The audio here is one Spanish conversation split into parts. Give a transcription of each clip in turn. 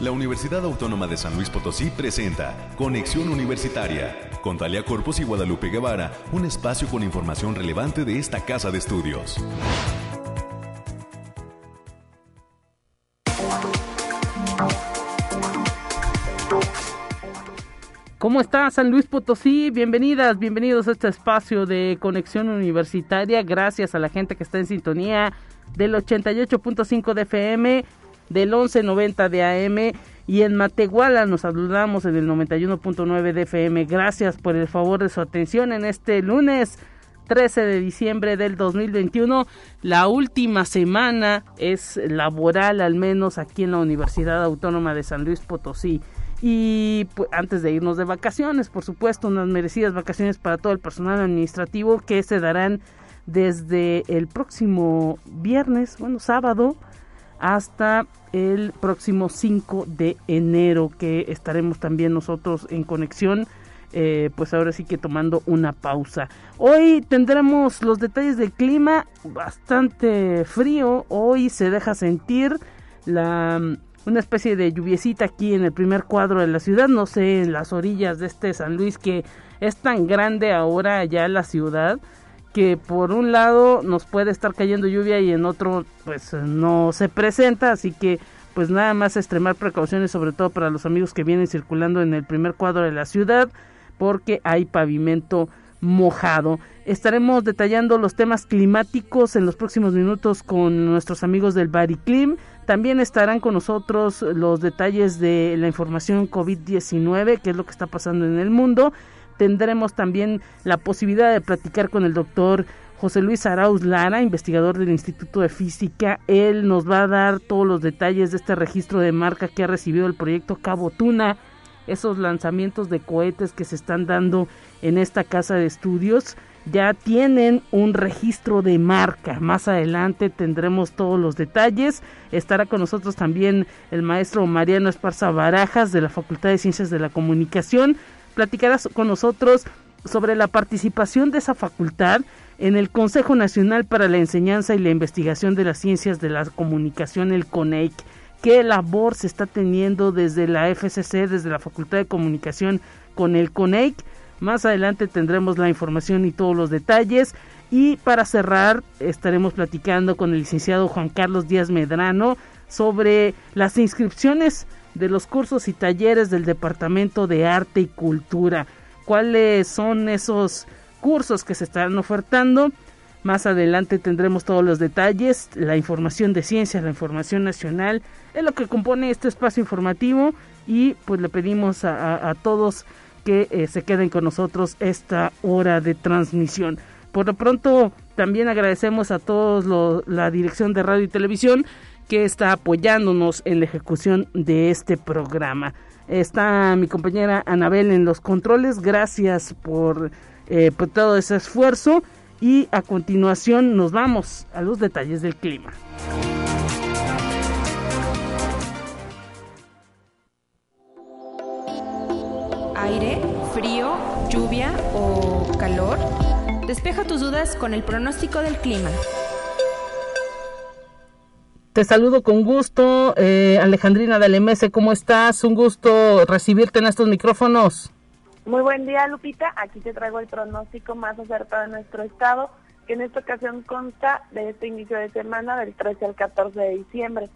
La Universidad Autónoma de San Luis Potosí presenta Conexión Universitaria con Talia Corpus y Guadalupe Guevara, un espacio con información relevante de esta casa de estudios. ¿Cómo está San Luis Potosí? Bienvenidas, bienvenidos a este espacio de conexión universitaria. Gracias a la gente que está en sintonía del 88.5 de FM, del 11.90 de AM y en Matehuala nos saludamos en el 91.9 de FM. Gracias por el favor de su atención en este lunes 13 de diciembre del 2021. La última semana es laboral, al menos aquí en la Universidad Autónoma de San Luis Potosí. Y pues, antes de irnos de vacaciones, por supuesto, unas merecidas vacaciones para todo el personal administrativo que se darán desde el próximo viernes, bueno, sábado, hasta el próximo 5 de enero, que estaremos también nosotros en conexión. Eh, pues ahora sí que tomando una pausa. Hoy tendremos los detalles del clima bastante frío. Hoy se deja sentir la una especie de lluviecita aquí en el primer cuadro de la ciudad, no sé, en las orillas de este San Luis que es tan grande ahora ya la ciudad que por un lado nos puede estar cayendo lluvia y en otro pues no se presenta, así que pues nada más extremar precauciones sobre todo para los amigos que vienen circulando en el primer cuadro de la ciudad porque hay pavimento mojado. Estaremos detallando los temas climáticos en los próximos minutos con nuestros amigos del Bariclim. También estarán con nosotros los detalles de la información COVID-19, que es lo que está pasando en el mundo. Tendremos también la posibilidad de platicar con el doctor José Luis Arauz Lara, investigador del Instituto de Física. Él nos va a dar todos los detalles de este registro de marca que ha recibido el proyecto Cabo Tuna, esos lanzamientos de cohetes que se están dando en esta casa de estudios ya tienen un registro de marca. Más adelante tendremos todos los detalles. Estará con nosotros también el maestro Mariano Esparza Barajas de la Facultad de Ciencias de la Comunicación. Platicará con nosotros sobre la participación de esa facultad en el Consejo Nacional para la Enseñanza y la Investigación de las Ciencias de la Comunicación, el CONEIC. ¿Qué labor se está teniendo desde la FCC, desde la Facultad de Comunicación con el CONEIC? Más adelante tendremos la información y todos los detalles. Y para cerrar, estaremos platicando con el licenciado Juan Carlos Díaz Medrano sobre las inscripciones de los cursos y talleres del Departamento de Arte y Cultura. ¿Cuáles son esos cursos que se estarán ofertando? Más adelante tendremos todos los detalles, la información de ciencia, la información nacional, es lo que compone este espacio informativo y pues le pedimos a, todos que eh, se queden con nosotros esta hora de transmisión. Por lo pronto, también agradecemos a todos la dirección de radio y televisión que está apoyándonos en la ejecución de este programa. Está mi compañera Anabel en los controles. Gracias por, eh, por todo ese esfuerzo. Y a continuación nos vamos a los detalles del clima. aire, frío, lluvia o calor? Despeja tus dudas con el pronóstico del clima. Te saludo con gusto, eh, Alejandrina Dalemese, ¿cómo estás? Un gusto recibirte en estos micrófonos. Muy buen día, Lupita. Aquí te traigo el pronóstico más acertado de nuestro estado, que en esta ocasión consta de este inicio de semana del 13 al 14 de diciembre.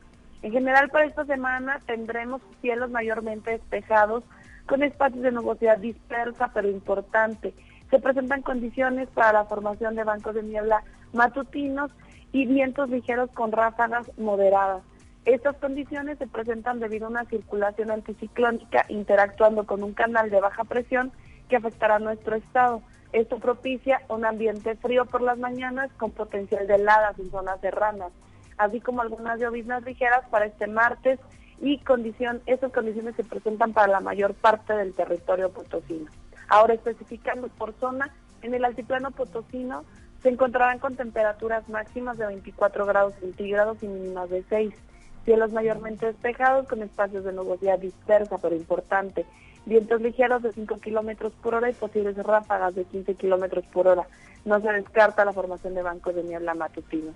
En general, para esta semana tendremos cielos mayormente despejados con espacios de nubosidad dispersa pero importante. Se presentan condiciones para la formación de bancos de niebla matutinos y vientos ligeros con ráfagas moderadas. Estas condiciones se presentan debido a una circulación anticiclónica interactuando con un canal de baja presión que afectará nuestro estado. Esto propicia un ambiente frío por las mañanas con potencial de heladas en zonas serranas, así como algunas lloviznas ligeras para este martes y condición, esas condiciones se presentan para la mayor parte del territorio potosino. Ahora especificando por zona, en el altiplano potosino se encontrarán con temperaturas máximas de 24 grados centígrados y mínimas de 6. Cielos mayormente despejados con espacios de nubosidad dispersa pero importante. Vientos ligeros de 5 kilómetros por hora y posibles ráfagas de 15 kilómetros por hora. No se descarta la formación de bancos de niebla matutinos.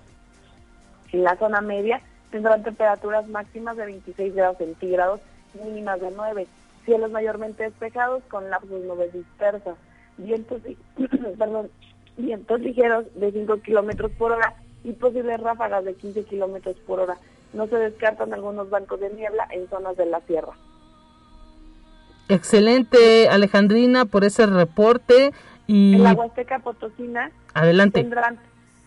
En la zona media tendrán temperaturas máximas de 26 grados centígrados mínimas de 9. Cielos mayormente despejados con lapsos nubes dispersas. Vientos, perdón, vientos ligeros de 5 kilómetros por hora y posibles ráfagas de 15 kilómetros por hora. No se descartan algunos bancos de niebla en zonas de la sierra. Excelente, Alejandrina, por ese reporte. Y... En la Huasteca Potosina Adelante. tendrán,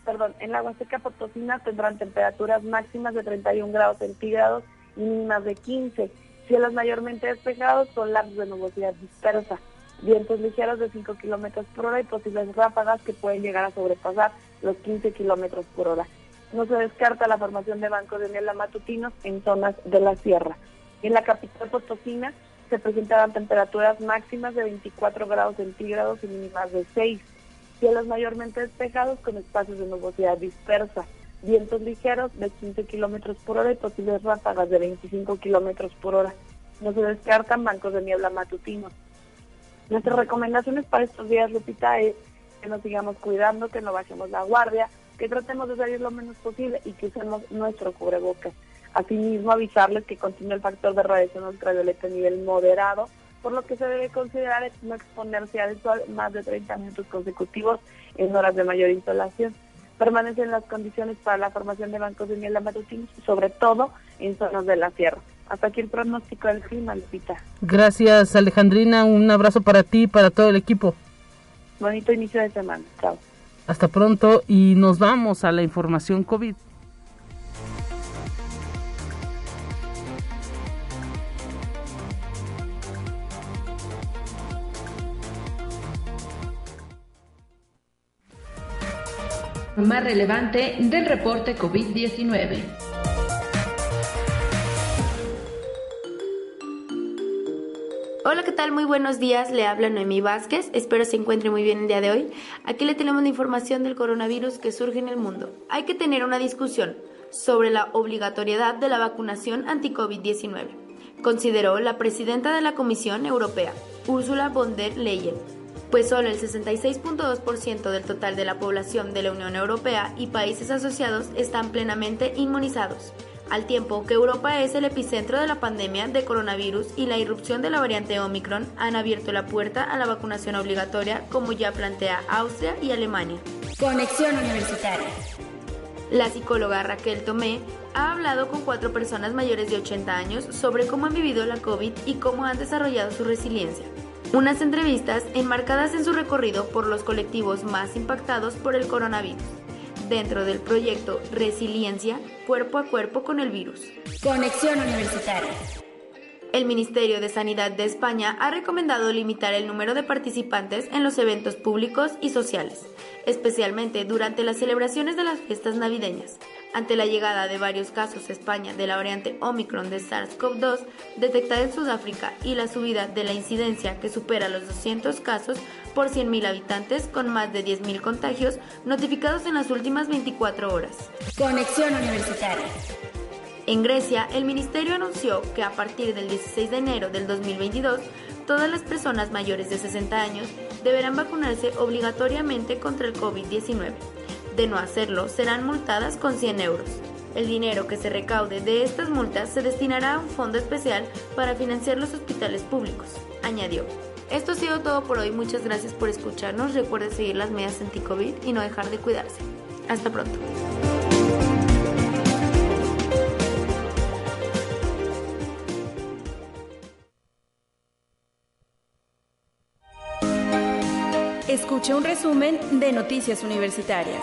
perdón, en la Huasteca Potosina tendrán temperaturas máximas de 31 grados centígrados y mínimas de 15. Cielos mayormente despejados con lapsos de nubosidad dispersa. Vientos ligeros de 5 kilómetros por hora y posibles ráfagas que pueden llegar a sobrepasar los 15 kilómetros por hora. No se descarta la formación de bancos de niebla matutinos en zonas de la sierra. En la capital potosina se presentarán temperaturas máximas de 24 grados centígrados y mínimas de 6. Cielos mayormente despejados con espacios de nubosidad dispersa. Vientos ligeros de 15 kilómetros por hora y posibles ráfagas de 25 kilómetros por hora. No se descartan bancos de niebla matutinos. Nuestras recomendaciones para estos días, Lupita, es que nos sigamos cuidando, que no bajemos la guardia, que tratemos de salir lo menos posible y que usemos nuestro cubrebocas. Asimismo, avisarles que continúa el factor de radiación ultravioleta a nivel moderado, por lo que se debe considerar no exponerse al sol más de 30 minutos consecutivos en horas de mayor insolación. Permanecen las condiciones para la formación de bancos de niebla matutinos, sobre todo en zonas de la sierra. Hasta aquí el pronóstico del clima, Lupita. Gracias, Alejandrina. Un abrazo para ti y para todo el equipo. Bonito inicio de semana. Chao. Hasta pronto y nos vamos a la información COVID. Más relevante del reporte COVID-19. Hola, ¿qué tal? Muy buenos días. Le habla Noemí Vázquez. Espero se encuentre muy bien el día de hoy. Aquí le tenemos la información del coronavirus que surge en el mundo. Hay que tener una discusión sobre la obligatoriedad de la vacunación anti-COVID-19, consideró la presidenta de la Comisión Europea, Ursula von der Leyen, pues solo el 66.2% del total de la población de la Unión Europea y países asociados están plenamente inmunizados al tiempo que Europa es el epicentro de la pandemia de coronavirus y la irrupción de la variante Omicron han abierto la puerta a la vacunación obligatoria como ya plantea Austria y Alemania. Conexión Universitaria. La psicóloga Raquel Tomé ha hablado con cuatro personas mayores de 80 años sobre cómo han vivido la COVID y cómo han desarrollado su resiliencia. Unas entrevistas enmarcadas en su recorrido por los colectivos más impactados por el coronavirus dentro del proyecto Resiliencia Cuerpo a Cuerpo con el Virus. Conexión Universitaria. El Ministerio de Sanidad de España ha recomendado limitar el número de participantes en los eventos públicos y sociales, especialmente durante las celebraciones de las fiestas navideñas, ante la llegada de varios casos a España de la variante Omicron de SARS-CoV-2 detectada en Sudáfrica y la subida de la incidencia que supera los 200 casos por 100.000 habitantes con más de 10.000 contagios notificados en las últimas 24 horas. Conexión Universitaria. En Grecia, el ministerio anunció que a partir del 16 de enero del 2022, todas las personas mayores de 60 años deberán vacunarse obligatoriamente contra el COVID-19. De no hacerlo, serán multadas con 100 euros. El dinero que se recaude de estas multas se destinará a un fondo especial para financiar los hospitales públicos, añadió. Esto ha sido todo por hoy, muchas gracias por escucharnos, recuerde seguir las medidas anti-COVID y no dejar de cuidarse. Hasta pronto. Escuche un resumen de Noticias Universitarias.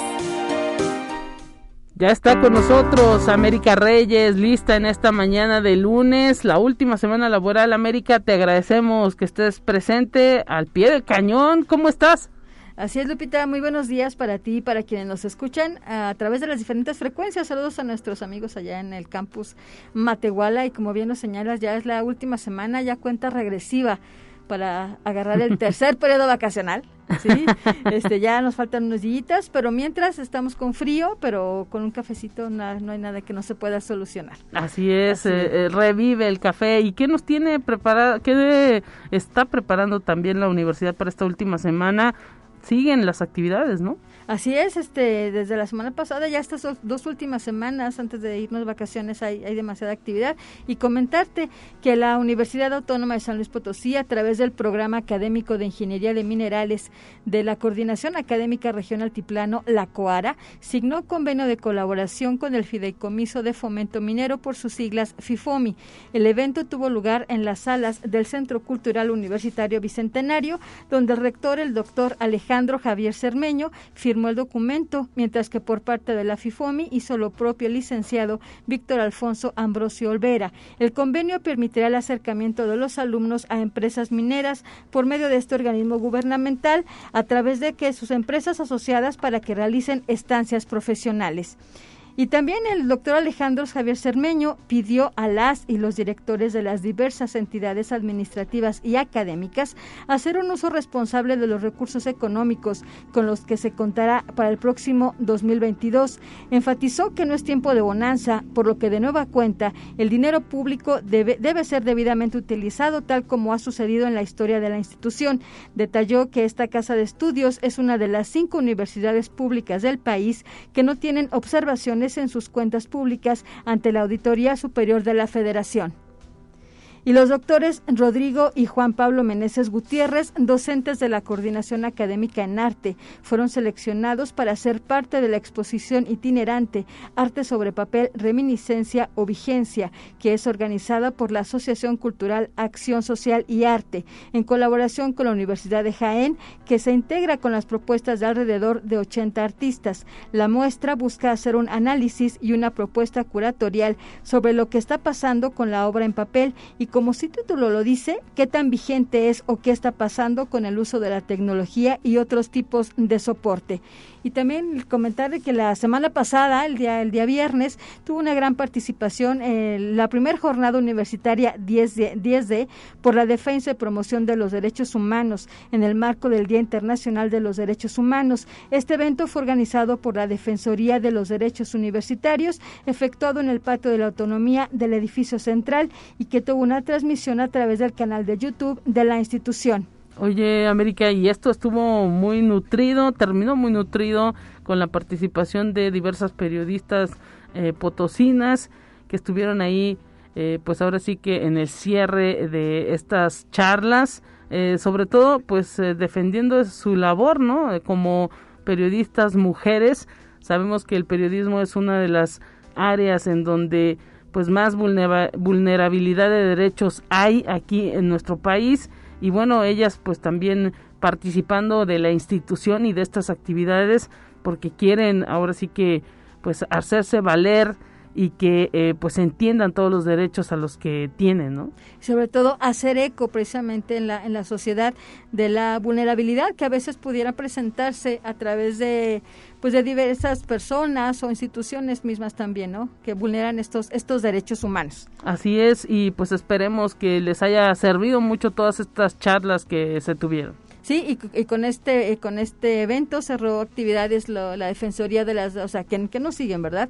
Ya está con nosotros América Reyes, lista en esta mañana de lunes, la última semana laboral. América, te agradecemos que estés presente al pie del cañón. ¿Cómo estás? Así es, Lupita. Muy buenos días para ti y para quienes nos escuchan a través de las diferentes frecuencias. Saludos a nuestros amigos allá en el campus Matehuala. Y como bien nos señalas, ya es la última semana, ya cuenta regresiva para agarrar el tercer periodo vacacional. ¿sí? Este, ya nos faltan unos días, pero mientras estamos con frío, pero con un cafecito no hay nada que no se pueda solucionar. Así es, eh, eh, revive el café. ¿Y qué nos tiene preparado, qué está preparando también la universidad para esta última semana? Siguen las actividades, ¿no? Así es, este, desde la semana pasada, ya estas dos, últimas semanas, antes de irnos de vacaciones, hay, demasiada actividad. Y comentarte que la Universidad Autónoma de San Luis Potosí, a través del programa académico de Ingeniería de Minerales de la Coordinación Académica Regional Altiplano, la COARA, signó convenio de colaboración con el Fideicomiso de Fomento Minero por sus siglas FIFOMI. El evento tuvo lugar en las salas del Centro Cultural Universitario Bicentenario, donde el rector, el doctor Alejandro Javier Cermeño, firmó el documento, mientras que por parte de la FIFOMI hizo lo propio el licenciado Víctor Alfonso Ambrosio Olvera. El convenio permitirá el acercamiento de los alumnos a empresas mineras por medio de este organismo gubernamental a través de que sus empresas asociadas para que realicen estancias profesionales. Y también el doctor Alejandro Javier Cermeño pidió a las y los directores de las diversas entidades administrativas y académicas hacer un uso responsable de los recursos económicos con los que se contará para el próximo 2022. Enfatizó que no es tiempo de bonanza, por lo que de nueva cuenta el dinero público debe, debe ser debidamente utilizado tal como ha sucedido en la historia de la institución. Detalló que esta casa de estudios es una de las cinco universidades públicas del país que no tienen observaciones en sus cuentas públicas ante la Auditoría Superior de la Federación y los doctores Rodrigo y Juan Pablo Meneses Gutiérrez, docentes de la Coordinación Académica en Arte, fueron seleccionados para ser parte de la exposición itinerante Arte sobre Papel, Reminiscencia o Vigencia, que es organizada por la Asociación Cultural Acción Social y Arte, en colaboración con la Universidad de Jaén, que se integra con las propuestas de alrededor de 80 artistas. La muestra busca hacer un análisis y una propuesta curatorial sobre lo que está pasando con la obra en papel y como su título lo dice, qué tan vigente es o qué está pasando con el uso de la tecnología y otros tipos de soporte. Y también comentar que la semana pasada, el día, el día viernes, tuvo una gran participación en la primera jornada universitaria 10D, 10D por la defensa y promoción de los derechos humanos en el marco del Día Internacional de los Derechos Humanos. Este evento fue organizado por la Defensoría de los Derechos Universitarios, efectuado en el patio de la autonomía del edificio central y que tuvo una transmisión a través del canal de YouTube de la institución. Oye, América, y esto estuvo muy nutrido, terminó muy nutrido con la participación de diversas periodistas eh, potosinas que estuvieron ahí, eh, pues ahora sí que en el cierre de estas charlas, eh, sobre todo pues defendiendo su labor, ¿no? como periodistas mujeres, sabemos que el periodismo es una de las áreas en donde pues más vulnerabilidad de derechos hay aquí en nuestro país. Y bueno, ellas pues también participando de la institución y de estas actividades porque quieren ahora sí que pues hacerse valer y que eh, pues entiendan todos los derechos a los que tienen, ¿no? Sobre todo hacer eco precisamente en la en la sociedad de la vulnerabilidad que a veces pudiera presentarse a través de pues de diversas personas o instituciones mismas también, ¿no? Que vulneran estos estos derechos humanos. Así es y pues esperemos que les haya servido mucho todas estas charlas que se tuvieron. Sí, y, con este con este evento cerró actividades la Defensoría de las, o sea, que, que nos siguen, ¿verdad?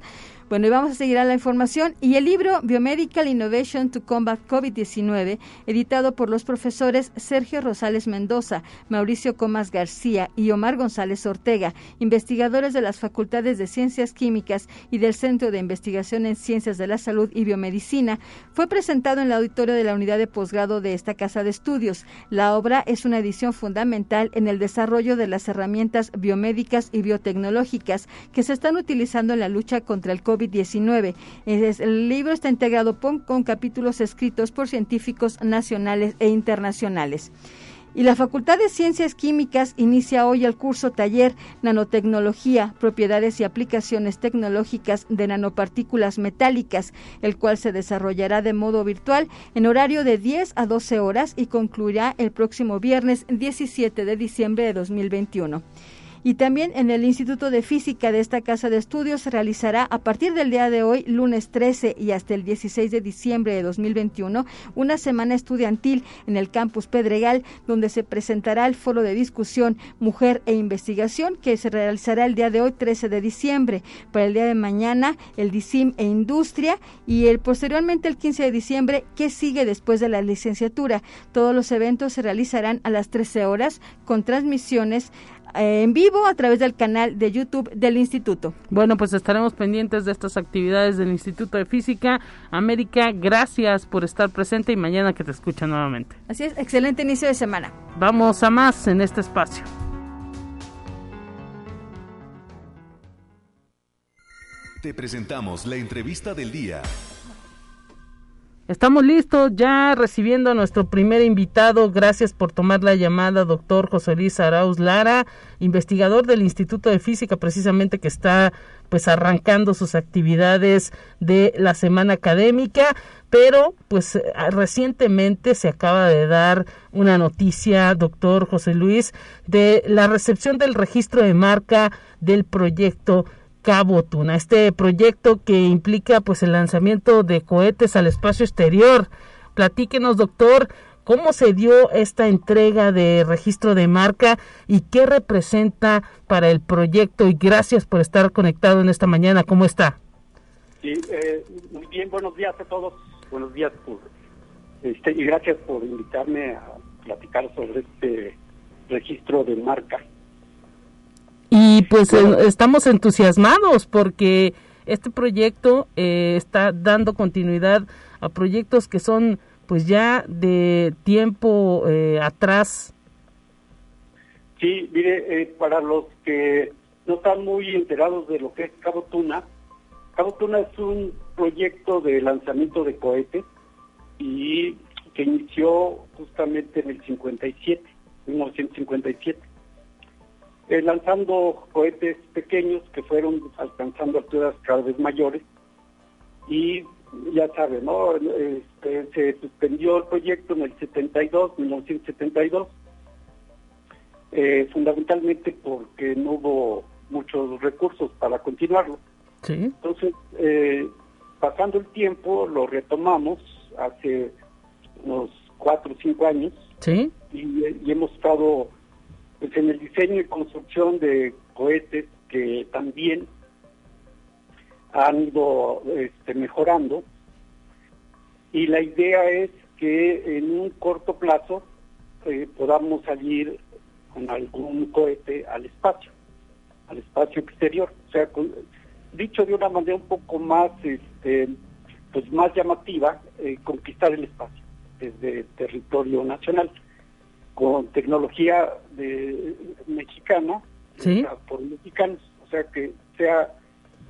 Bueno, y vamos a seguir a la información. Y el libro Biomedical Innovation to Combat COVID-19, editado por los profesores Sergio Rosales Mendoza, Mauricio Comas García y Omar González Ortega, investigadores de las Facultades de Ciencias Químicas y del Centro de Investigación en Ciencias de la Salud y Biomedicina, fue presentado en el auditorio de la unidad de posgrado de esta casa de estudios. La obra es una edición fundamental en el desarrollo de las herramientas biomédicas y biotecnológicas que se están utilizando en la lucha contra el COVID COVID-19. El libro está integrado con capítulos escritos por científicos nacionales e internacionales. Y la Facultad de Ciencias Químicas inicia hoy el curso taller Nanotecnología, Propiedades y Aplicaciones Tecnológicas de Nanopartículas Metálicas, el cual se desarrollará de modo virtual en horario de 10 a 12 horas y concluirá el próximo viernes 17 de diciembre de 2021 y también en el Instituto de Física de esta casa de estudios se realizará a partir del día de hoy, lunes 13 y hasta el 16 de diciembre de 2021, una semana estudiantil en el campus Pedregal, donde se presentará el foro de discusión Mujer e Investigación, que se realizará el día de hoy, 13 de diciembre. Para el día de mañana, el DICIM e Industria y el posteriormente el 15 de diciembre, que sigue después de la licenciatura. Todos los eventos se realizarán a las 13 horas con transmisiones eh, en vivo a través del canal de YouTube del instituto. Bueno, pues estaremos pendientes de estas actividades del Instituto de Física. América, gracias por estar presente y mañana que te escucha nuevamente. Así es, excelente inicio de semana. Vamos a más en este espacio. Te presentamos la entrevista del día. Estamos listos ya recibiendo a nuestro primer invitado. Gracias por tomar la llamada, doctor José Luis Arauz Lara, investigador del Instituto de Física, precisamente que está pues arrancando sus actividades de la semana académica, pero pues recientemente se acaba de dar una noticia, doctor José Luis, de la recepción del registro de marca del proyecto Cabo Tuna, este proyecto que implica pues el lanzamiento de cohetes al espacio exterior. Platíquenos, doctor, cómo se dio esta entrega de registro de marca y qué representa para el proyecto y gracias por estar conectado en esta mañana. ¿Cómo está? Sí, eh, muy bien, buenos días a todos. Buenos días por, este, y gracias por invitarme a platicar sobre este registro de marca. Y pues estamos entusiasmados porque este proyecto eh, está dando continuidad a proyectos que son pues ya de tiempo eh, atrás. Sí, mire, eh, para los que no están muy enterados de lo que es Cabo Tuna, Cabo Tuna es un proyecto de lanzamiento de cohetes y que inició justamente en el 57, 1957 eh, lanzando cohetes pequeños que fueron alcanzando alturas cada vez mayores y ya saben, ¿no? Este, se suspendió el proyecto en el 72, 1972, eh, fundamentalmente porque no hubo muchos recursos para continuarlo. Entonces, eh, pasando el tiempo, lo retomamos hace unos cuatro o cinco años y, y hemos estado pues en el diseño y construcción de cohetes que también han ido este, mejorando. Y la idea es que en un corto plazo eh, podamos salir con algún cohete al espacio, al espacio exterior, o sea, dicho de una manera un poco más, este, pues más llamativa, eh, conquistar el espacio desde territorio nacional con tecnología de, mexicana, por mexicanos, o sea que sea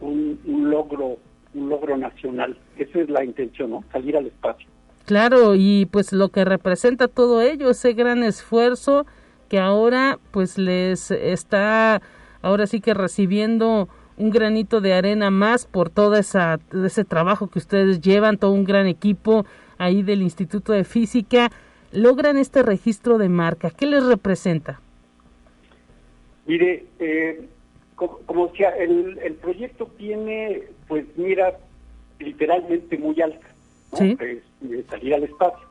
un, logro un logro nacional. Esa es la intención, ¿no? Salir al espacio. Claro, y pues lo que representa todo ello, ese gran esfuerzo que ahora pues les está ahora sí que recibiendo un granito de arena más por todo esa, ese trabajo que ustedes llevan, todo un gran equipo ahí del Instituto de Física logran este registro de marca? ¿Qué les representa? Mire, eh, como, decía, el, el, proyecto tiene, pues, miras literalmente muy altas, ¿Sí? salir al espacio.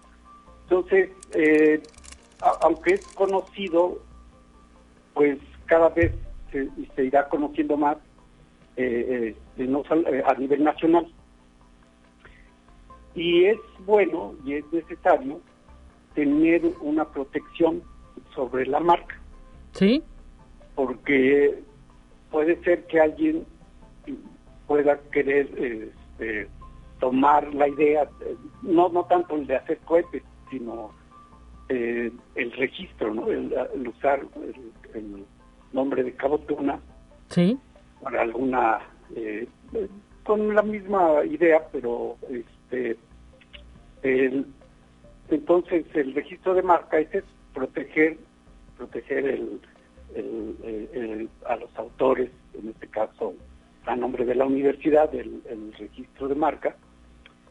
Entonces, eh, aunque es conocido, pues cada vez se, se irá conociendo más eh, eh a nivel nacional. Y es bueno y es necesario tener una protección sobre la marca. Sí. Porque puede ser que alguien pueda querer este, tomar la idea, no no tanto el de hacer cohetes, sino eh, el registro, ¿no? El, usar el, nombre de Cabo Tuna sí. para alguna eh, con la misma idea, pero este el, entonces, el registro de marca es proteger, proteger el, a los autores, en este caso a nombre de la universidad, el, registro de marca,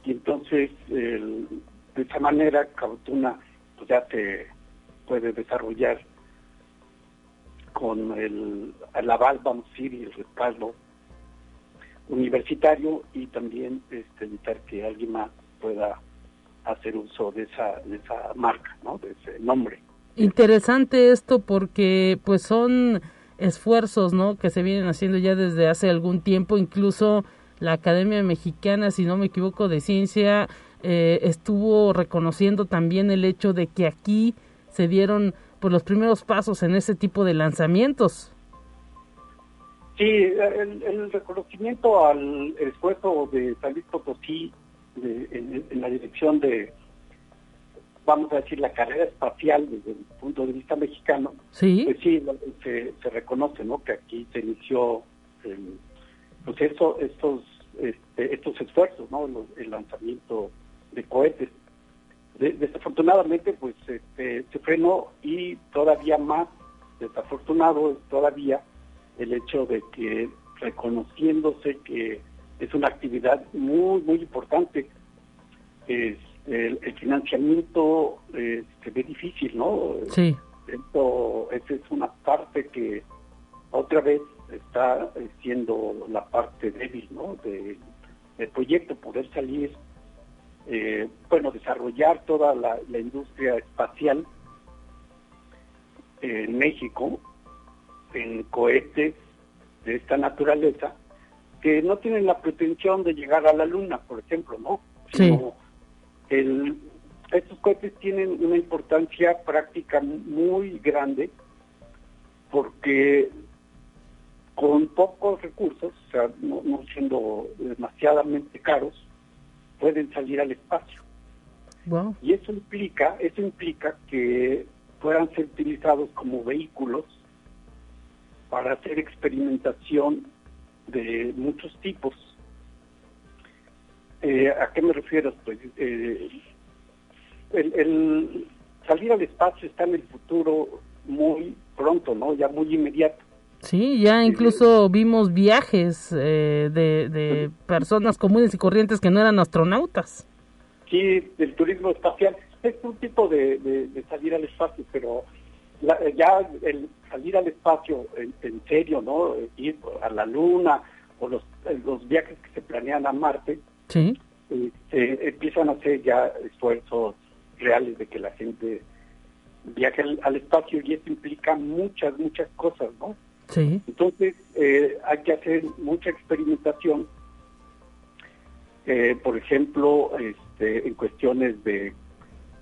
y entonces de esa manera Cautuna pues ya se puede desarrollar con el, el aval, vamos a decir, y el respaldo universitario y también este, evitar que alguien más pueda hacer uso de esa, de esa marca, ¿no? de ese nombre. Interesante esto porque pues son esfuerzos ¿no? que se vienen haciendo ya desde hace algún tiempo, incluso la Academia Mexicana, si no me equivoco, de Ciencia eh, estuvo reconociendo también el hecho de que aquí se dieron pues los primeros pasos en ese tipo de lanzamientos. Sí, el, reconocimiento al esfuerzo de San Luis Potosí en, la dirección de, vamos a decir, la carrera espacial desde el punto de vista mexicano, sí, pues sí, se, reconoce, ¿no? Que aquí se inició, pues eso, estos, este, estos esfuerzos, ¿no? El lanzamiento de cohetes. desafortunadamente, pues este, se frenó y todavía más desafortunado es todavía el hecho de que reconociéndose que es una actividad muy, muy importante, es, el, financiamiento eh, se ve difícil, ¿no? Sí. Esto, esa es una parte que otra vez está siendo la parte débil, ¿no? De, del proyecto, poder salir, eh, bueno, desarrollar toda la, la industria espacial en México en cohetes de esta naturaleza que no tienen la pretensión de llegar a la luna, por ejemplo, ¿no? el, estos cohetes tienen una importancia práctica muy grande porque con pocos recursos, o sea, no, no siendo demasiadamente caros, pueden salir al espacio. Wow. Y eso implica, eso implica que puedan ser utilizados como vehículos para hacer experimentación de muchos tipos. Eh, ¿A qué me refiero? Pues, eh, el, salir al espacio está en el futuro muy pronto, ¿no? Ya muy inmediato. Sí, ya eh, incluso vimos viajes de, de personas comunes y corrientes que no eran astronautas. Sí, el turismo espacial es un tipo de, de salir al espacio, pero ya el salir al espacio en, serio, ¿no? Ir a la luna o los, los viajes que se planean a Marte, sí. Eh, empiezan a hacer ya esfuerzos reales de que la gente viaje al, espacio y eso implica muchas, muchas cosas, ¿no? Sí. Entonces eh, hay que hacer mucha experimentación, eh, por ejemplo, este, en cuestiones de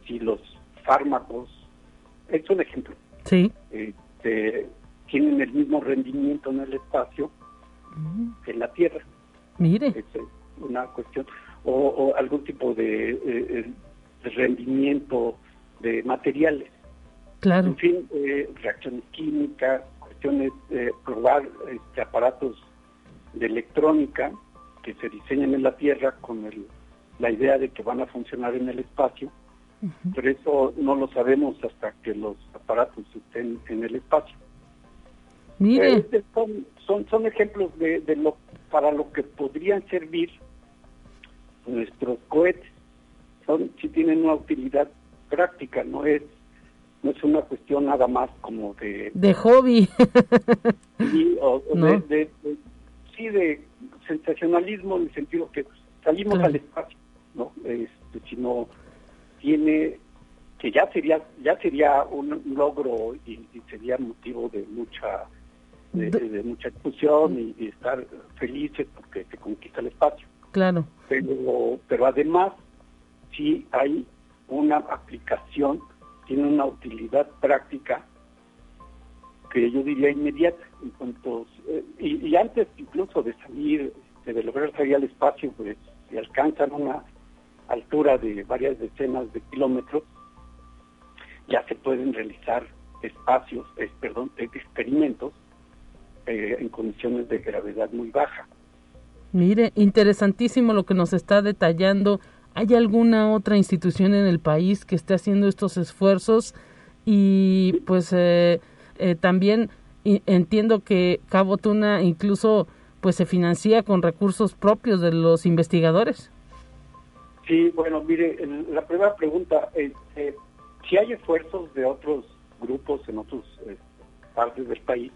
si los fármacos, es un ejemplo, sí. Este, tienen el mismo rendimiento en el espacio que en la Tierra. Mire. Es una cuestión. O, algún tipo de, eh, rendimiento de materiales. Claro. En fin, eh, reacciones químicas, cuestiones, de probar este, aparatos de electrónica que se diseñan en la Tierra con el, la idea de que van a funcionar en el espacio pero eso no lo sabemos hasta que los aparatos estén en el espacio. Mire. Eh, son, son, ejemplos de, de, lo para lo que podrían servir nuestros cohetes. Son, si tienen una utilidad práctica, no es no es una cuestión nada más como de de hobby o, de, sí de sensacionalismo en el sentido que salimos al espacio no este, sino tiene que ya sería ya sería un logro y, sería motivo de mucha de, mucha discusión y, estar felices porque se conquista el espacio. Claro. Pero pero además sí hay una aplicación tiene una utilidad práctica que yo diría inmediata eh, y, antes incluso de salir de lograr salir al espacio pues si alcanzan una altura de varias decenas de kilómetros, ya se pueden realizar espacios, perdón, experimentos eh, en condiciones de gravedad muy baja. Mire, interesantísimo lo que nos está detallando. ¿Hay alguna otra institución en el país que esté haciendo estos esfuerzos? Y pues eh, eh, también entiendo que Cabo Tuna incluso pues se financia con recursos propios de los investigadores. Sí, bueno, mire, la primera pregunta, este, si hay esfuerzos de otros grupos en otras eh, partes del país,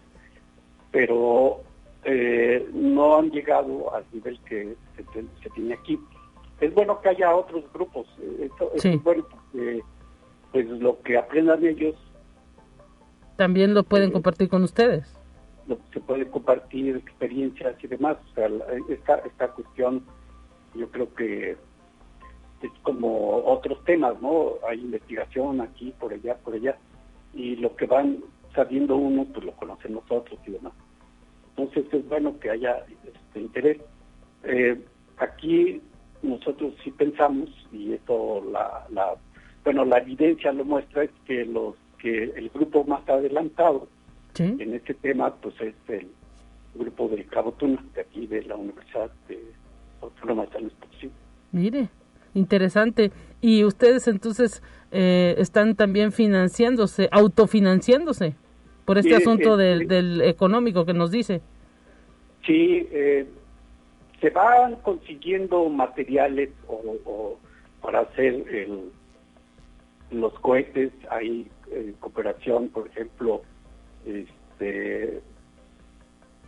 pero eh, no han llegado al nivel que se, tiene aquí. Es bueno que haya otros grupos, eh, esto, es bueno porque pues lo que aprendan ellos también lo pueden compartir con ustedes. se puede compartir experiencias y demás. O sea, esta, esta cuestión yo creo que es como otros temas, ¿no? Hay investigación aquí, por allá, por allá. y lo que van sabiendo uno, pues lo conocen nosotros y demás. Entonces es bueno que haya este interés. Eh, aquí nosotros sí pensamos, y esto la, la, bueno, la evidencia lo muestra, es que los que el grupo más adelantado en este tema, pues es el grupo del Cabo Tuna, de aquí de la Universidad de Autónoma de San Luis Potosí. Mire, interesante. Y ustedes entonces eh, están también financiándose, autofinanciándose por este asunto del, del, económico que nos dice. Sí, eh, se van consiguiendo materiales o, para hacer el, los cohetes, hay eh, cooperación, por ejemplo, este,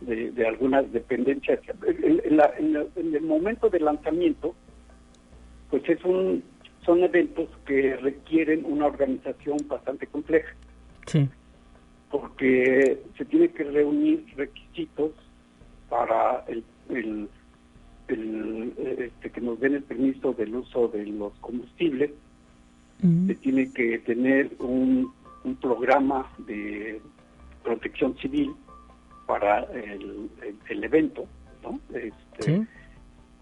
de, algunas dependencias. En, el momento del lanzamiento, pues es un son eventos que requieren una organización bastante compleja. Sí. Porque se tiene que reunir requisitos para el, este, que nos den el permiso del uso de los combustibles. Se tiene que tener un, un programa de protección civil para el, el, evento, ¿no? Este,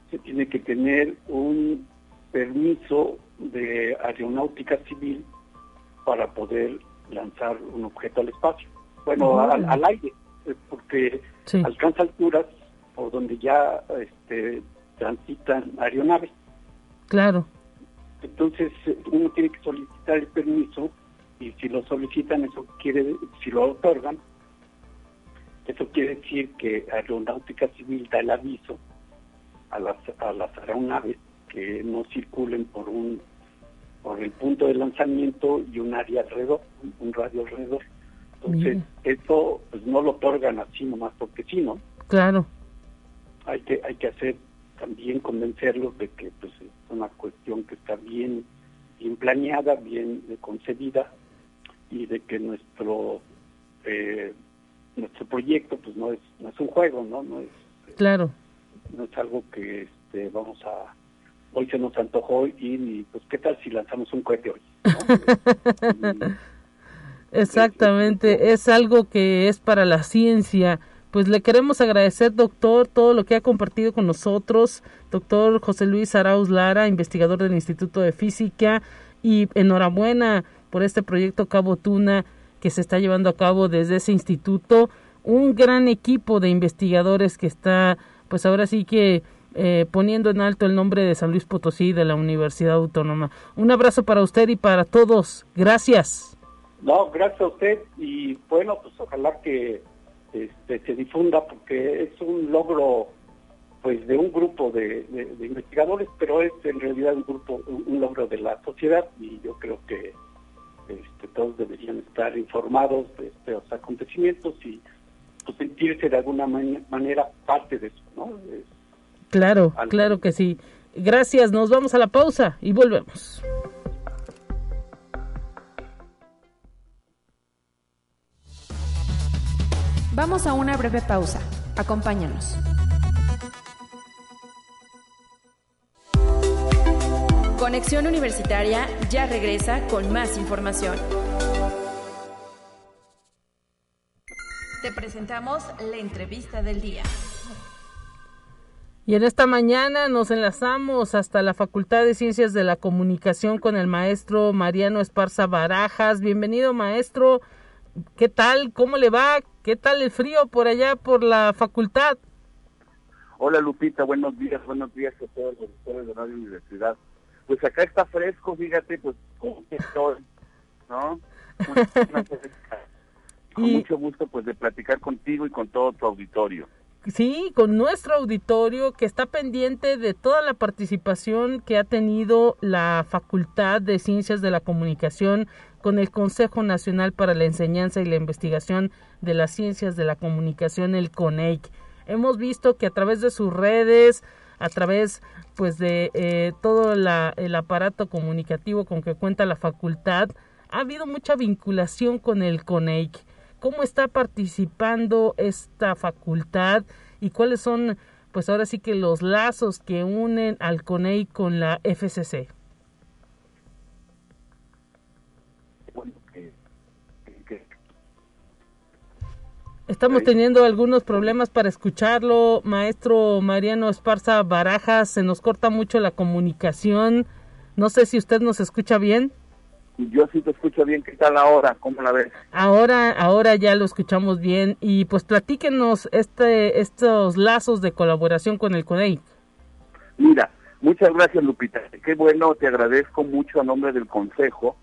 Se tiene que tener un permiso de aeronáutica civil para poder lanzar un objeto al espacio. Bueno, al, aire, eh, porque alcanza alturas por donde ya este, transitan aeronaves. Claro. Entonces uno tiene que solicitar el permiso y si lo solicitan, eso quiere, si lo otorgan, eso quiere decir que Aeronáutica Civil da el aviso a las, a las aeronaves que no circulen por un por el punto de lanzamiento y un área alrededor, un radio alrededor. Entonces, eso pues no lo otorgan así nomás porque sí, ¿no? Claro. Hay que hay que hacer también convencerlos de que pues es una cuestión que está bien bien planeada, bien concebida y de que nuestro eh, nuestro proyecto pues no es no es un juego no no es claro no es algo que este vamos a hoy se nos antojó y, pues qué tal si lanzamos un cohete hoy exactamente es algo que es para la ciencia pues le queremos agradecer, doctor, todo lo que ha compartido con nosotros, doctor José Luis Arauz Lara, investigador del Instituto de Física, y enhorabuena por este proyecto Cabo Tuna que se está llevando a cabo desde ese instituto. Un gran equipo de investigadores que está, pues ahora sí que eh, poniendo en alto el nombre de San Luis Potosí de la Universidad Autónoma. Un abrazo para usted y para todos. Gracias. No, gracias a usted y bueno, pues ojalá que este, se difunda porque es un logro pues de un grupo de, investigadores, pero es en realidad un grupo, un logro de la sociedad y yo creo que este, todos deberían estar informados de estos acontecimientos y pues, sentirse de alguna manera parte de eso, ¿no? Claro, claro que sí. Gracias, nos vamos a la pausa y volvemos. Vamos a una breve pausa. Acompáñanos. Conexión Universitaria ya regresa con más información. Te presentamos la entrevista del día. Y en esta mañana nos enlazamos hasta la Facultad de Ciencias de la Comunicación con el maestro Mariano Esparza Barajas. Bienvenido maestro. ¿Qué tal? ¿Cómo le va? ¿Qué tal el frío por allá por la facultad? Hola Lupita, buenos días, buenos días a todos los doctores de Radio Universidad pues acá está fresco, fíjate, pues como que estoy, ¿no? con mucho gusto pues de platicar contigo y con todo tu auditorio. Sí, con nuestro auditorio que está pendiente de toda la participación que ha tenido la Facultad de Ciencias de la Comunicación con el Consejo Nacional para la Enseñanza y la Investigación de las Ciencias de la Comunicación, el CONEIC. Hemos visto que a través de sus redes, a través pues de eh, todo el aparato comunicativo con que cuenta la facultad, ha habido mucha vinculación con el CONEIC. ¿Cómo está participando esta facultad y cuáles son, pues ahora sí que los lazos que unen al CONEIC con la FCC? Estamos teniendo algunos problemas para escucharlo, maestro Mariano Esparza Barajas, se nos corta mucho la comunicación. No sé si usted nos escucha bien. Yo sí te escucho bien. ¿Qué tal ahora? ¿Cómo la ves? Ahora, ahora ya lo escuchamos bien y pues platíquenos este, estos lazos de colaboración con el CONEI. Mira, muchas gracias Lupita. Qué bueno, te agradezco mucho a nombre del Consejo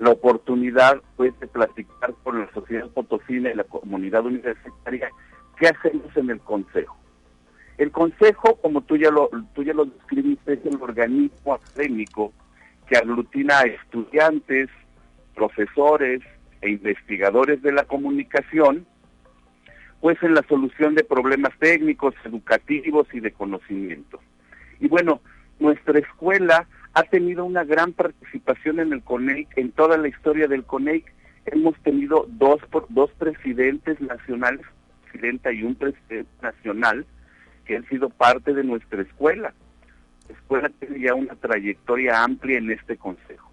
la oportunidad pues, de platicar con la sociedad potosina y la comunidad universitaria qué hacemos en el Consejo. El Consejo, como tú ya lo, tú ya lo describiste, es el organismo académico que aglutina a estudiantes, profesores e investigadores de la comunicación, pues en la solución de problemas técnicos, educativos y de conocimiento. Y bueno, nuestra escuela ha tenido una gran participación en el CONEIC, en toda la historia del CONEIC. Hemos tenido dos, dos presidentes nacionales, presidenta y un presidente nacional, que han sido parte de nuestra escuela. La escuela tiene ya una trayectoria amplia en este consejo.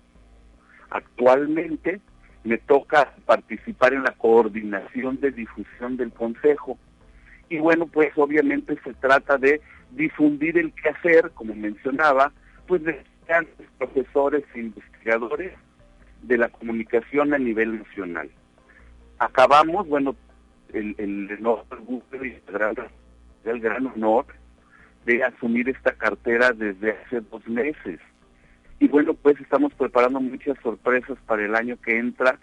Actualmente me toca participar en la coordinación de difusión del consejo. Y bueno, pues obviamente se trata de difundir el quehacer, como mencionaba, pues de profesores e investigadores de la comunicación a nivel nacional. Acabamos, bueno, el, el, el gran honor de asumir esta cartera desde hace dos meses. Y bueno, pues estamos preparando muchas sorpresas para el año que entra,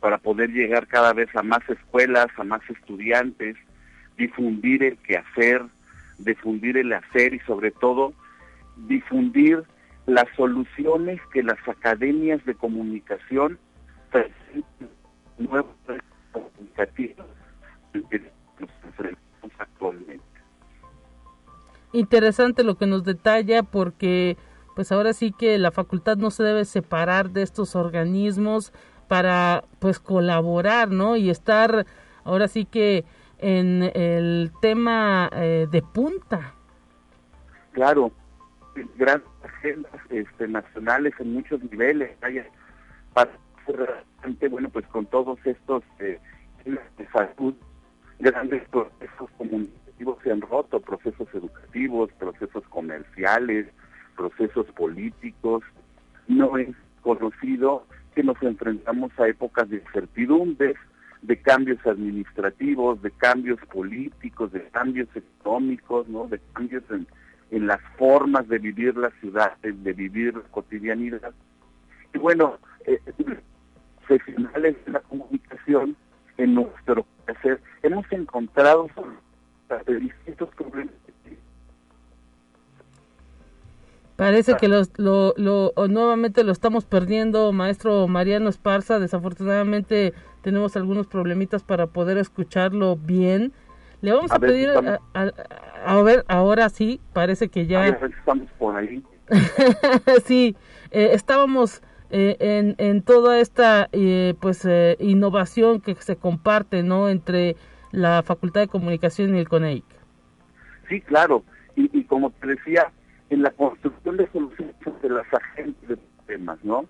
para poder llegar cada vez a más escuelas, a más estudiantes, difundir el quehacer, difundir el hacer y sobre todo difundir las soluciones que las academias de comunicación presentan nuevos comunicativos que nos enfrentamos actualmente. Interesante lo que nos detalla porque pues ahora sí que la facultad no se debe separar de estos organismos para pues colaborar, ¿no? Y estar ahora sí que en el tema eh, de punta. Claro, grandes agendas este, nacionales en muchos niveles, para bueno, pues con todos estos eh, de salud, grandes procesos se han roto, procesos educativos, procesos comerciales, procesos políticos. No es conocido que nos enfrentamos a épocas de incertidumbres, de cambios administrativos, de cambios políticos, de cambios económicos, ¿no? de cambios en en las formas de vivir la ciudad, de vivir la cotidianidad. Y bueno, eh, profesionales de la comunicación, en nuestro hacer, hemos encontrado distintos problemas. Parece que lo, lo, lo, nuevamente lo estamos perdiendo, maestro Mariano Esparza. Desafortunadamente tenemos algunos problemitas para poder escucharlo bien. Le vamos a, pedir a, ver, ahora sí, parece que ya... estamos por ahí. sí, eh, estábamos eh, en, en toda esta eh, pues innovación que se comparte, ¿no? Entre la Facultad de Comunicación y el CONEIC. Sí, claro. Y, y como te decía, en la construcción de soluciones de las agentes de temas, ¿no?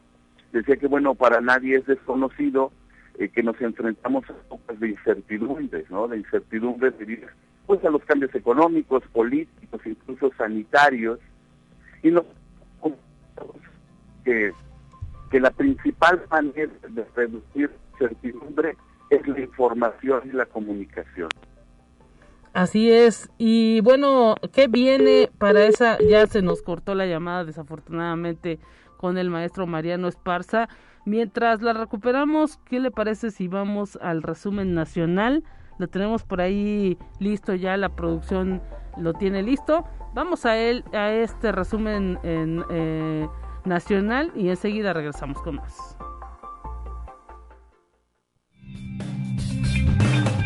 Decía que, bueno, para nadie es desconocido eh, que nos enfrentamos a épocas de incertidumbres, ¿no? De incertidumbres debidas pues a los cambios económicos, políticos, incluso sanitarios, y nos que, que la principal manera de reducir incertidumbre es la información y la comunicación. Así es. Y bueno, ¿qué viene para esa? Ya se nos cortó la llamada desafortunadamente con el maestro Mariano Esparza. Mientras la recuperamos, ¿qué le parece si vamos al resumen nacional? Lo tenemos por ahí listo ya, la producción lo tiene listo. Vamos a él, a este resumen en, eh, nacional y enseguida regresamos con más.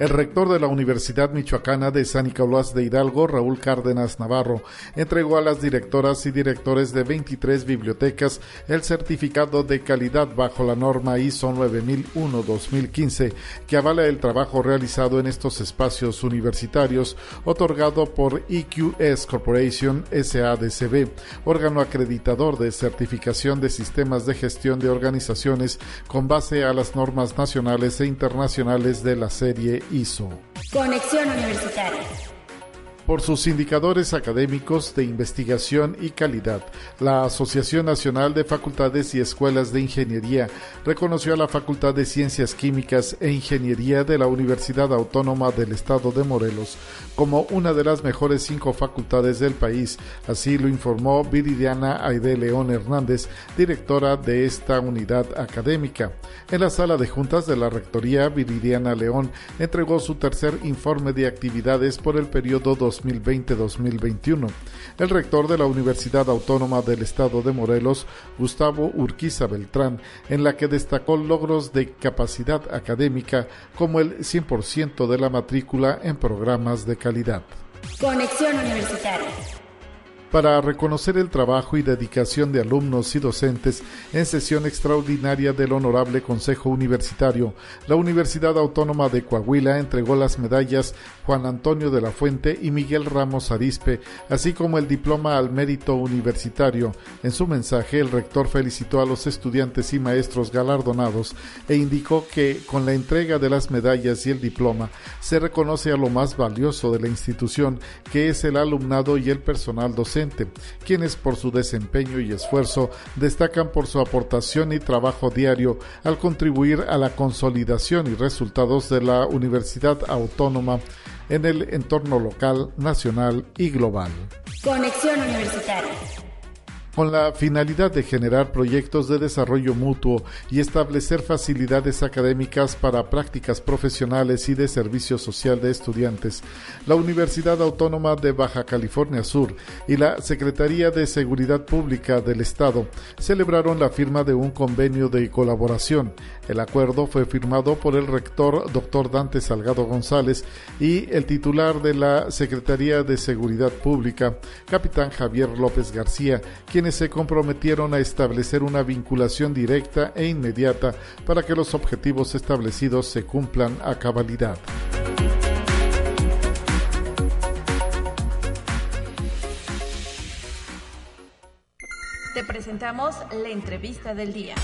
El rector de la Universidad Michoacana de San Nicolás de Hidalgo, Raúl Cárdenas Navarro, entregó a las directoras y directores de 23 bibliotecas el certificado de calidad bajo la norma ISO 9001-2015 que avala el trabajo realizado en estos espacios universitarios, otorgado por EQS Corporation SADCB, órgano acreditador de certificación de sistemas de gestión de organizaciones con base a las normas nacionales e internacionales de la serie Conexión Universitaria por sus indicadores académicos de investigación y calidad. La Asociación Nacional de Facultades y Escuelas de Ingeniería reconoció a la Facultad de Ciencias Químicas e Ingeniería de la Universidad Autónoma del Estado de Morelos como una de las mejores cinco facultades del país. Así lo informó Viridiana Aide León Hernández, directora de esta unidad académica. En la sala de juntas de la Rectoría, Viridiana León entregó su tercer informe de actividades por el periodo 2020-2021. El rector de la Universidad Autónoma del Estado de Morelos, Gustavo Urquiza Beltrán, en la que destacó logros de capacidad académica como el 100% de la matrícula en programas de calidad. Conexión Universitaria para reconocer el trabajo y dedicación de alumnos y docentes en sesión extraordinaria del Honorable Consejo Universitario, la Universidad Autónoma de Coahuila entregó las medallas Juan Antonio de la Fuente y Miguel Ramos Arispe, así como el diploma al mérito universitario. En su mensaje, el rector felicitó a los estudiantes y maestros galardonados e indicó que con la entrega de las medallas y el diploma se reconoce a lo más valioso de la institución, que es el alumnado y el personal docente quienes por su desempeño y esfuerzo destacan por su aportación y trabajo diario al contribuir a la consolidación y resultados de la Universidad Autónoma en el entorno local, nacional y global. Conexión Universitaria con la finalidad de generar proyectos de desarrollo mutuo y establecer facilidades académicas para prácticas profesionales y de servicio social de estudiantes, la Universidad Autónoma de Baja California Sur y la Secretaría de Seguridad Pública del Estado celebraron la firma de un convenio de colaboración. El acuerdo fue firmado por el rector Dr. Dante Salgado González y el titular de la Secretaría de Seguridad Pública, capitán Javier López García, quienes se comprometieron a establecer una vinculación directa e inmediata para que los objetivos establecidos se cumplan a cabalidad. Te presentamos la entrevista del día.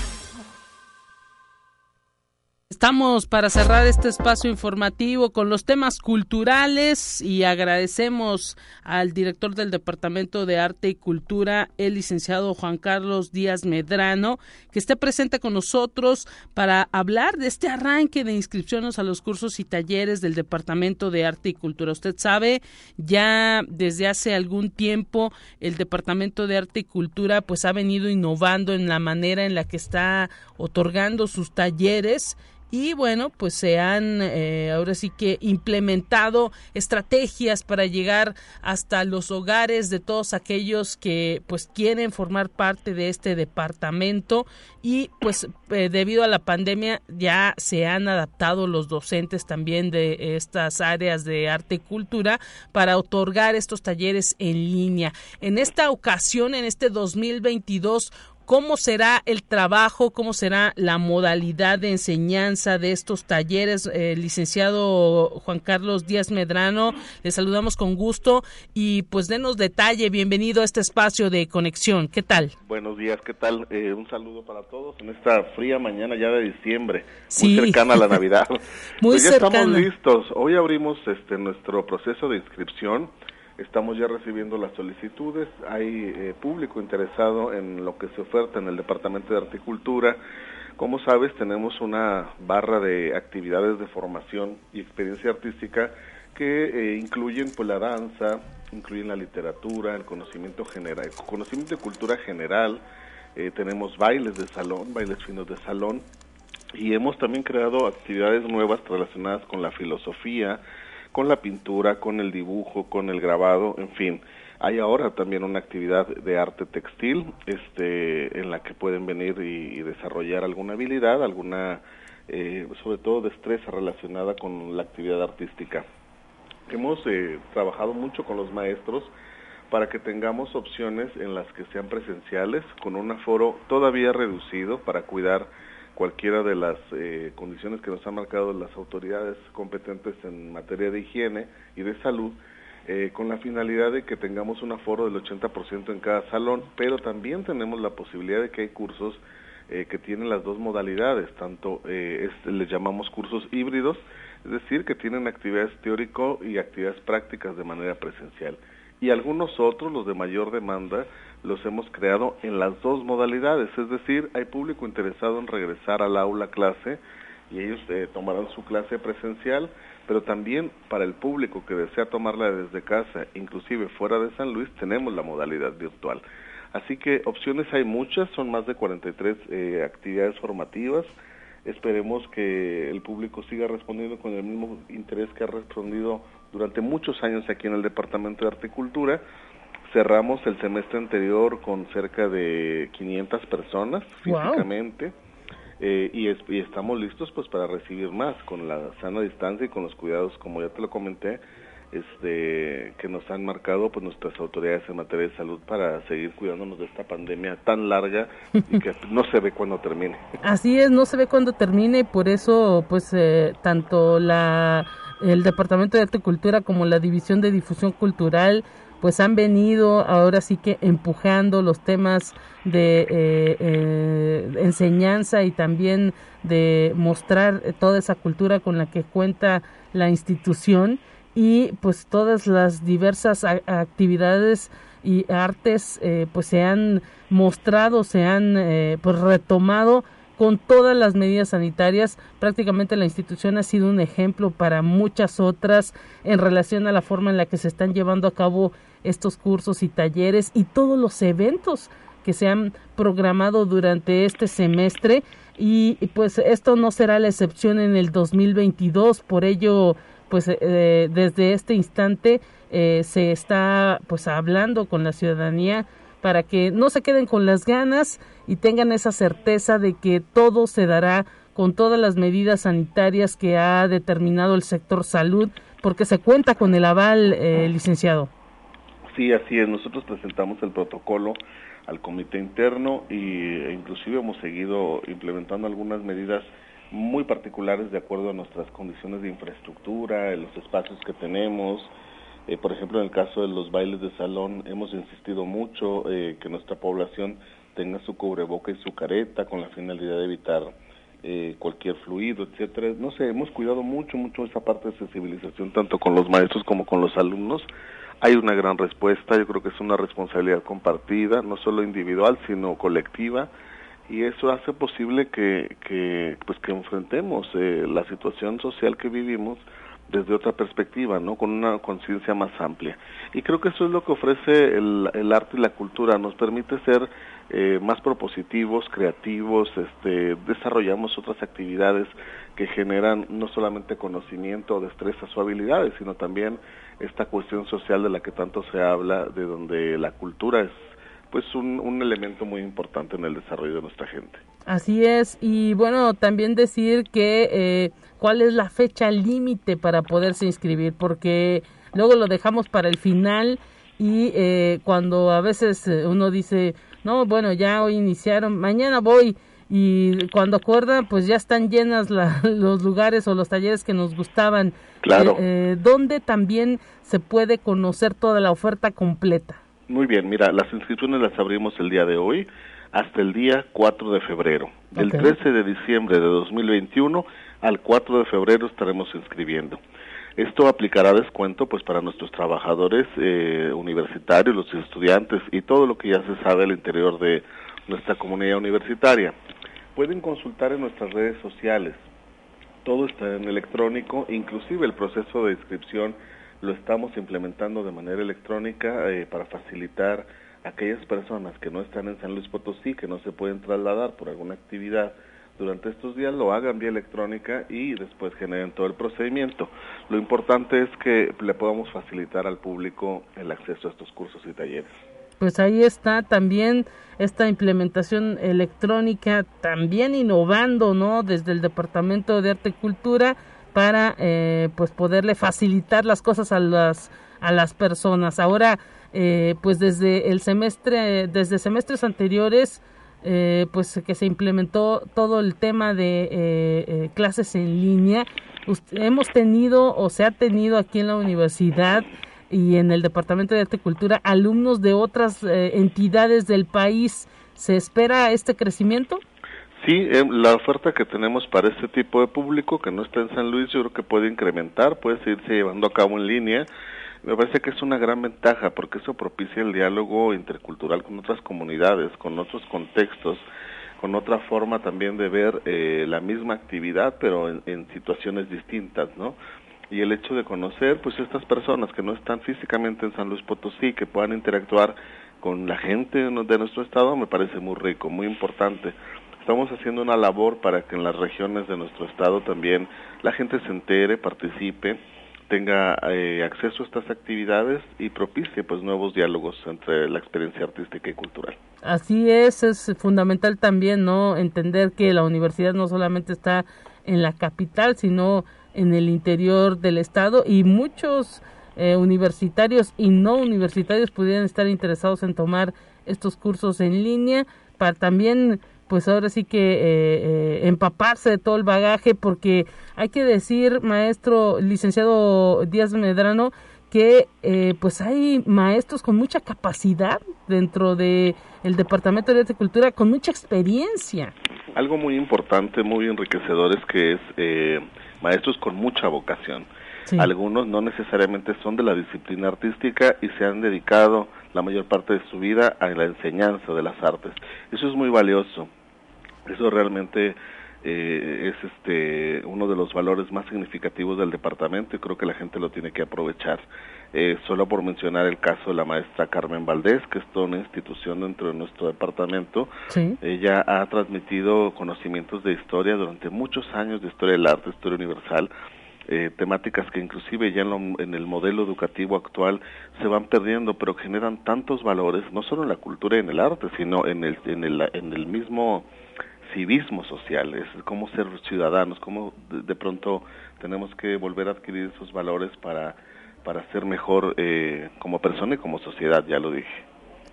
Estamos para cerrar este espacio informativo con los temas culturales y agradecemos al director del Departamento de Arte y Cultura, el licenciado Juan Carlos Díaz Medrano, que esté presente con nosotros para hablar de este arranque de inscripciones a los cursos y talleres del Departamento de Arte y Cultura. Usted sabe, ya desde hace algún tiempo el Departamento de Arte y Cultura pues ha venido innovando en la manera en la que está otorgando sus talleres y bueno, pues se han eh, ahora sí que implementado estrategias para llegar hasta los hogares de todos aquellos que pues quieren formar parte de este departamento y pues eh, debido a la pandemia ya se han adaptado los docentes también de estas áreas de arte y cultura para otorgar estos talleres en línea. En esta ocasión, en este 2022, cómo será el trabajo, cómo será la modalidad de enseñanza de estos talleres. Eh, licenciado Juan Carlos Díaz Medrano, le saludamos con gusto y pues denos detalle. Bienvenido a este espacio de conexión. ¿Qué tal? Buenos días, ¿qué tal? Eh, un saludo para todos en esta fría mañana ya de diciembre, muy cercana a la Navidad. muy pues ya cercana. estamos listos. Hoy abrimos este nuestro proceso de inscripción Estamos ya recibiendo las solicitudes, hay eh, público interesado en lo que se oferta en el Departamento de Articultura. Como sabes, tenemos una barra de actividades de formación y experiencia artística que eh, incluyen pues la danza, incluyen la literatura, el conocimiento general, el conocimiento de cultura general, eh, tenemos bailes de salón, bailes finos de salón y hemos también creado actividades nuevas relacionadas con la filosofía, con la pintura, con el dibujo, con el grabado, en fin. Hay ahora también una actividad de arte textil este, en la que pueden venir y, desarrollar alguna habilidad, alguna eh, sobre todo destreza relacionada con la actividad artística. Hemos eh, trabajado mucho con los maestros para que tengamos opciones en las que sean presenciales, con un aforo todavía reducido para cuidar cualquiera de las eh, condiciones que nos han marcado las autoridades competentes en materia de higiene y de salud, eh, con la finalidad de que tengamos un aforo del 80% en cada salón, pero también tenemos la posibilidad de que hay cursos eh, que tienen las dos modalidades, tanto eh, les llamamos cursos híbridos, es decir, que tienen actividades teórico y actividades prácticas de manera presencial. Y algunos otros, los de mayor demanda, los hemos creado en las dos modalidades, es decir, hay público interesado en regresar al aula clase y ellos eh, tomarán su clase presencial, pero también para el público que desea tomarla desde casa, inclusive fuera de San Luis, tenemos la modalidad virtual. Así que opciones hay muchas, son más de 43 eh, actividades formativas. Esperemos que el público siga respondiendo con el mismo interés que ha respondido durante muchos años aquí en el Departamento de Articultura cerramos el semestre anterior con cerca de 500 personas físicamente eh, y, y, estamos listos pues para recibir más con la sana distancia y con los cuidados como ya te lo comenté este que nos han marcado pues nuestras autoridades en materia de salud para seguir cuidándonos de esta pandemia tan larga y que no se ve cuándo termine. Así es, no se ve cuándo termine y por eso pues eh, tanto la el Departamento de Arte y Cultura como la División de Difusión Cultural pues han venido ahora sí que empujando los temas de eh, eh, enseñanza y también de mostrar toda esa cultura con la que cuenta la institución y pues todas las diversas actividades y artes eh, pues se han mostrado, se han pues retomado con todas las medidas sanitarias. Prácticamente la institución ha sido un ejemplo para muchas otras en relación a la forma en la que se están llevando a cabo estos cursos y talleres y todos los eventos que se han programado durante este semestre. Y pues esto no será la excepción en el 2022 por ello pues eh, desde este instante eh, se está pues hablando con la ciudadanía para que no se queden con las ganas y tengan esa certeza de que todo se dará con todas las medidas sanitarias que ha determinado el sector salud porque se cuenta con el aval eh, licenciado Sí, así es. Nosotros presentamos el protocolo al comité interno y e inclusive hemos seguido implementando algunas medidas muy particulares de acuerdo a nuestras condiciones de infraestructura, en los espacios que tenemos. Eh, por ejemplo, en el caso de los bailes de salón, hemos insistido mucho eh, que nuestra población tenga su cubreboca y su careta con la finalidad de evitar eh, cualquier fluido, etcétera. No sé, hemos cuidado mucho, mucho esa parte de sensibilización, tanto con los maestros como con los alumnos, hay una gran respuesta, yo creo que es una responsabilidad compartida, no solo individual, sino colectiva, y eso hace posible que, que pues que enfrentemos eh, la situación social que vivimos desde otra perspectiva, ¿no? Con una conciencia más amplia. Y creo que eso es lo que ofrece el, el arte y la cultura, nos permite ser eh, más propositivos, creativos, este, desarrollamos otras actividades que generan no solamente conocimiento, destrezas o habilidades, sino también esta cuestión social de la que tanto se habla, de donde la cultura es pues un, un elemento muy importante en el desarrollo de nuestra gente. Así es, y bueno, también decir que eh, cuál es la fecha límite para poderse inscribir, porque luego lo dejamos para el final y eh, cuando a veces eh, uno dice, no, bueno, ya hoy iniciaron, mañana voy y cuando acuerdan, pues ya están llenas los lugares o los talleres que nos gustaban. Claro. Eh, ¿Dónde también se puede conocer toda la oferta completa? Muy bien, mira, las inscripciones las abrimos el día de hoy hasta el día 4 de febrero. Del 13 de diciembre de 2021 al 4 de febrero estaremos inscribiendo. Esto aplicará descuento pues para nuestros trabajadores eh, universitarios, los estudiantes y todo lo que ya se sabe al interior de nuestra comunidad universitaria. Pueden consultar en nuestras redes sociales. Todo está en electrónico, inclusive el proceso de inscripción lo estamos implementando de manera electrónica eh, para facilitar a aquellas personas que no están en San Luis Potosí, que no se pueden trasladar por alguna actividad durante estos días lo hagan vía electrónica y después generen todo el procedimiento. Lo importante es que le podamos facilitar al público el acceso a estos cursos y talleres. Pues ahí está también esta implementación electrónica, también innovando, ¿no? Desde el Departamento de Arte y Cultura para eh, pues poderle facilitar las cosas a las a las personas. Ahora, eh, pues desde el semestre, desde semestres anteriores, eh, pues que se implementó todo el tema de clases en línea. hemos tenido o se ha tenido aquí en la universidad y en el Departamento de Arte y Cultura alumnos de otras entidades del país. ¿Se espera este crecimiento? Sí, eh, la oferta que tenemos para este tipo de público que no está en San Luis, yo creo que puede incrementar, puede seguirse llevando a cabo en línea. Me parece que es una gran ventaja porque eso propicia el diálogo intercultural con otras comunidades, con otros contextos, con otra forma también de ver eh, la misma actividad, pero en, situaciones distintas, ¿no? Y el hecho de conocer, pues, estas personas que no están físicamente en San Luis Potosí, que puedan interactuar con la gente de nuestro estado, me parece muy rico, muy importante estamos haciendo una labor para que en las regiones de nuestro estado también la gente se entere, participe, tenga eh, acceso a estas actividades y propicie pues nuevos diálogos entre la experiencia artística y cultural. Así es, es fundamental también no entender que la universidad no solamente está en la capital, sino en el interior del estado y muchos eh, universitarios y no universitarios pudieran estar interesados en tomar estos cursos en línea para también pues ahora sí que eh, eh, empaparse de todo el bagaje porque hay que decir maestro licenciado Díaz Medrano que eh, pues hay maestros con mucha capacidad dentro de el departamento de cultura con mucha experiencia. Algo muy importante muy enriquecedor es que es maestros con mucha vocación algunos no necesariamente son de la disciplina artística y se han dedicado la mayor parte de su vida a la enseñanza de las artes. Eso es muy valioso. Eso realmente eh, es este uno de los valores más significativos del departamento y creo que la gente lo tiene que aprovechar. Eh, solo por mencionar el caso de la maestra Carmen Valdés, que es toda una institución dentro de nuestro departamento, ella ha transmitido conocimientos de historia durante muchos años de historia del arte, historia universal, eh, temáticas que inclusive ya en, el modelo educativo actual se van perdiendo, pero generan tantos valores, no solo en la cultura y en el arte, sino en el, en el, en el mismo civismo social, es cómo ser ciudadanos, cómo de, pronto tenemos que volver a adquirir esos valores para, para ser mejor eh, como persona y como sociedad, ya lo dije.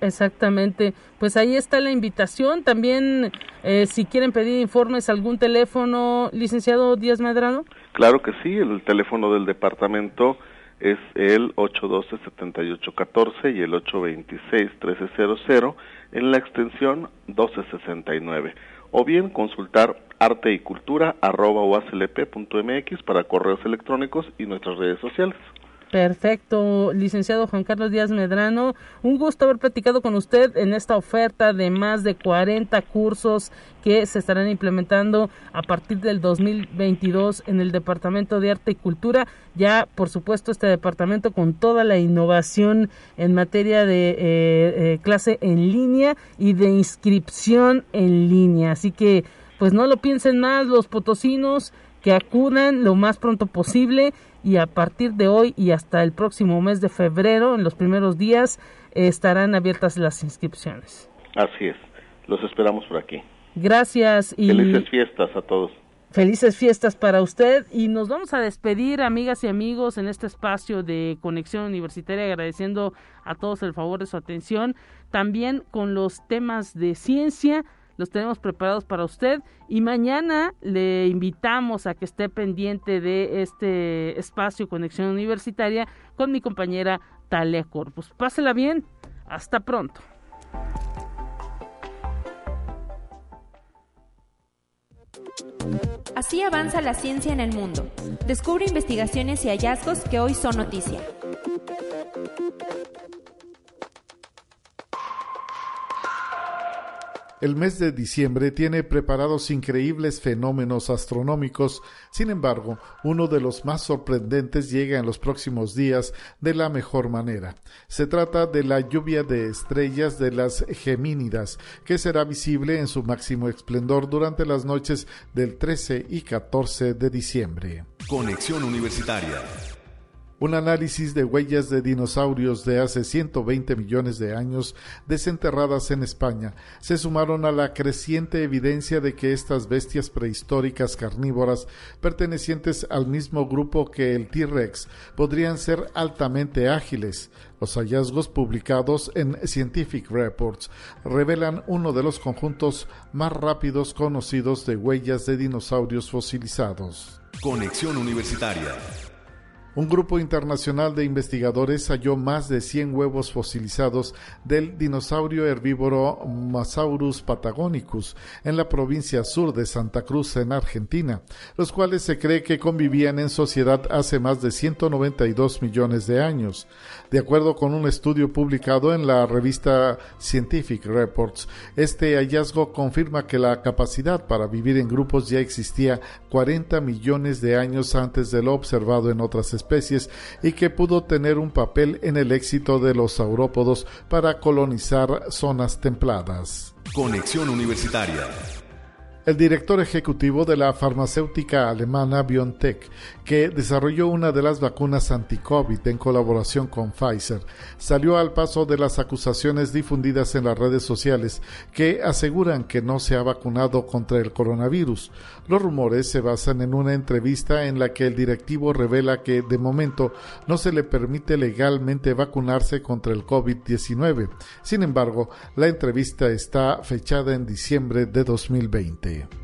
Exactamente, pues ahí está la invitación. También, eh, si quieren pedir informes, algún teléfono, licenciado Díaz Medrano. Claro que sí, el teléfono del departamento es el 812-7814 y el 826-1300 en la extensión 1269 o bien consultar arte y cultura para correos electrónicos y nuestras redes sociales. Perfecto, licenciado Juan Carlos Díaz Medrano, un gusto haber platicado con usted en esta oferta de más de 40 cursos que se estarán implementando a partir del 2022 en el Departamento de Arte y Cultura. Ya, por supuesto, este departamento con toda la innovación en materia de eh, eh, clase en línea y de inscripción en línea. Así que, pues no lo piensen más los potosinos, que acudan lo más pronto posible y a partir de hoy y hasta el próximo mes de febrero, en los primeros días, estarán abiertas las inscripciones. Así es, los esperamos por aquí. Gracias y felices fiestas a todos. Felices fiestas para usted y nos vamos a despedir, amigas y amigos, en este espacio de conexión universitaria, agradeciendo a todos el favor de su atención, también con los temas de ciencia los tenemos preparados para usted y mañana le invitamos a que esté pendiente de este espacio Conexión Universitaria con mi compañera Talia Corpus. Pásela bien, hasta pronto. Así avanza la ciencia en el mundo. Descubre investigaciones y hallazgos que hoy son noticia. El mes de diciembre tiene preparados increíbles fenómenos astronómicos, sin embargo, uno de los más sorprendentes llega en los próximos días de la mejor manera. Se trata de la lluvia de estrellas de las Gemínidas, que será visible en su máximo esplendor durante las noches del 13 y 14 de diciembre. Conexión Universitaria Un análisis de huellas de dinosaurios de hace 120 millones de años desenterradas en España se sumaron a la creciente evidencia de que estas bestias prehistóricas carnívoras pertenecientes al mismo grupo que el T-Rex podrían ser altamente ágiles. Los hallazgos publicados en Scientific Reports revelan uno de los conjuntos más rápidos conocidos de huellas de dinosaurios fosilizados. Conexión Universitaria un grupo internacional de investigadores halló más de 100 huevos fosilizados del dinosaurio herbívoro Masaurus patagonicus en la provincia sur de Santa Cruz, en Argentina, los cuales se cree que convivían en sociedad hace más de 192 millones de años. De acuerdo con un estudio publicado en la revista Scientific Reports, este hallazgo confirma que la capacidad para vivir en grupos ya existía 40 millones de años antes de lo observado en otras especies y que pudo tener un papel en el éxito de los saurópodos para colonizar zonas templadas. Conexión Universitaria el director ejecutivo de la farmacéutica alemana BioNTech, que desarrolló una de las vacunas anti-COVID en colaboración con Pfizer, salió al paso de las acusaciones difundidas en las redes sociales que aseguran que no se ha vacunado contra el coronavirus. Los rumores se basan en una entrevista en la que el directivo revela que de momento no se le permite legalmente vacunarse contra el COVID-19. Sin embargo, la entrevista está fechada en diciembre de 2020. you.